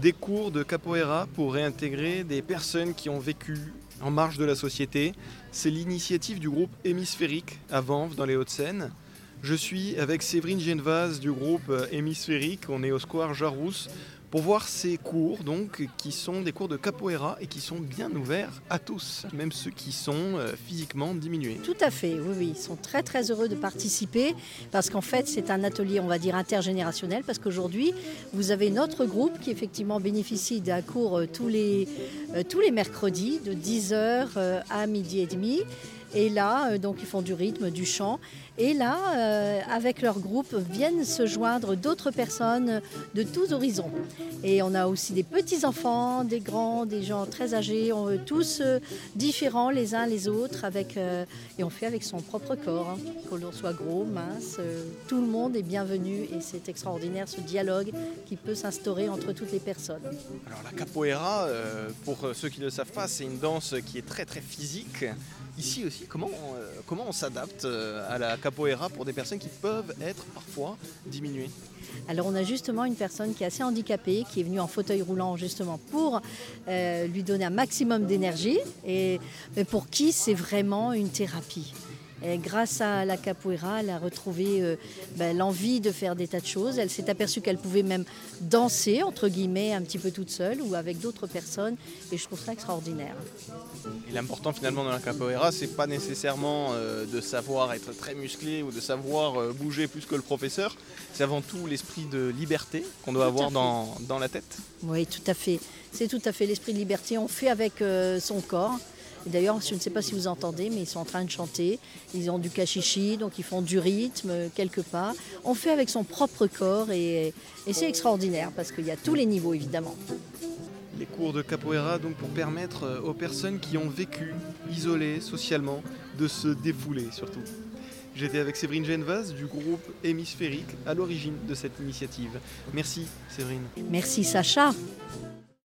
des cours de capoeira pour réintégrer des personnes qui ont vécu en marge de la société. C'est l'initiative du groupe Hémisphérique à Vanves dans les Hauts-de-Seine. Je suis avec Séverine Genevaz du groupe Hémisphérique, on est au Square Jarousse pour voir ces cours donc qui sont des cours de capoeira et qui sont bien ouverts à tous, même ceux qui sont euh, physiquement diminués. Tout à fait, oui, oui, ils sont très très heureux de participer parce qu'en fait c'est un atelier, on va dire intergénérationnel, parce qu'aujourd'hui vous avez notre groupe qui effectivement bénéficie d'un cours euh, tous les, euh, tous les mercredis de 10h à midi et demi. Et là, donc ils font du rythme, du chant. Et là, euh, avec leur groupe, viennent se joindre d'autres personnes de tous horizons. Et on a aussi des petits-enfants, des grands, des gens très âgés, tous euh, différents les uns les autres, avec, euh, et on fait avec son propre corps, hein. que l'on soit gros, mince, tout le monde est bienvenu et c'est extraordinaire ce dialogue qui peut s'instaurer entre toutes les personnes. Alors la capoeira, pour ceux qui ne le savent pas, c'est une danse qui est très très physique. Ici aussi, comment, comment on s'adapte à la capoeira pour des personnes qui peuvent être parfois diminuées? Alors on a justement une personne qui est assez handicapée, qui est venue en fauteuil roulant justement pour euh, lui donner un maximum d'énergie et pour qui c'est vraiment une thérapie grâce à la capoeira, elle a retrouvé euh, ben, l'envie de faire des tas de choses. Elle s'est aperçue qu'elle pouvait même danser, entre guillemets, un petit peu toute seule ou avec d'autres personnes. Et je trouve ça extraordinaire. l'important finalement dans la capoeira, c'est pas nécessairement euh, de savoir être très musclé ou de savoir euh, bouger plus que le professeur. C'est avant tout l'esprit de liberté qu'on doit avoir dans, dans, la tête. Oui, tout à fait. C'est tout à fait l'esprit de liberté. On fait avec son corps. D'ailleurs, je ne sais pas si vous entendez, mais ils sont en train de chanter. Ils ont du cachichi, donc ils font du rythme quelque part. On fait avec son propre corps et, c'est extraordinaire parce qu'il y a tous les niveaux évidemment. Les cours de capoeira donc pour permettre euh, aux personnes qui ont vécu isolées socialement de se défouler surtout. J'étais avec Séverine Genevaz du groupe Hémisphérique à l'origine de cette initiative. Merci Séverine. Merci Sacha.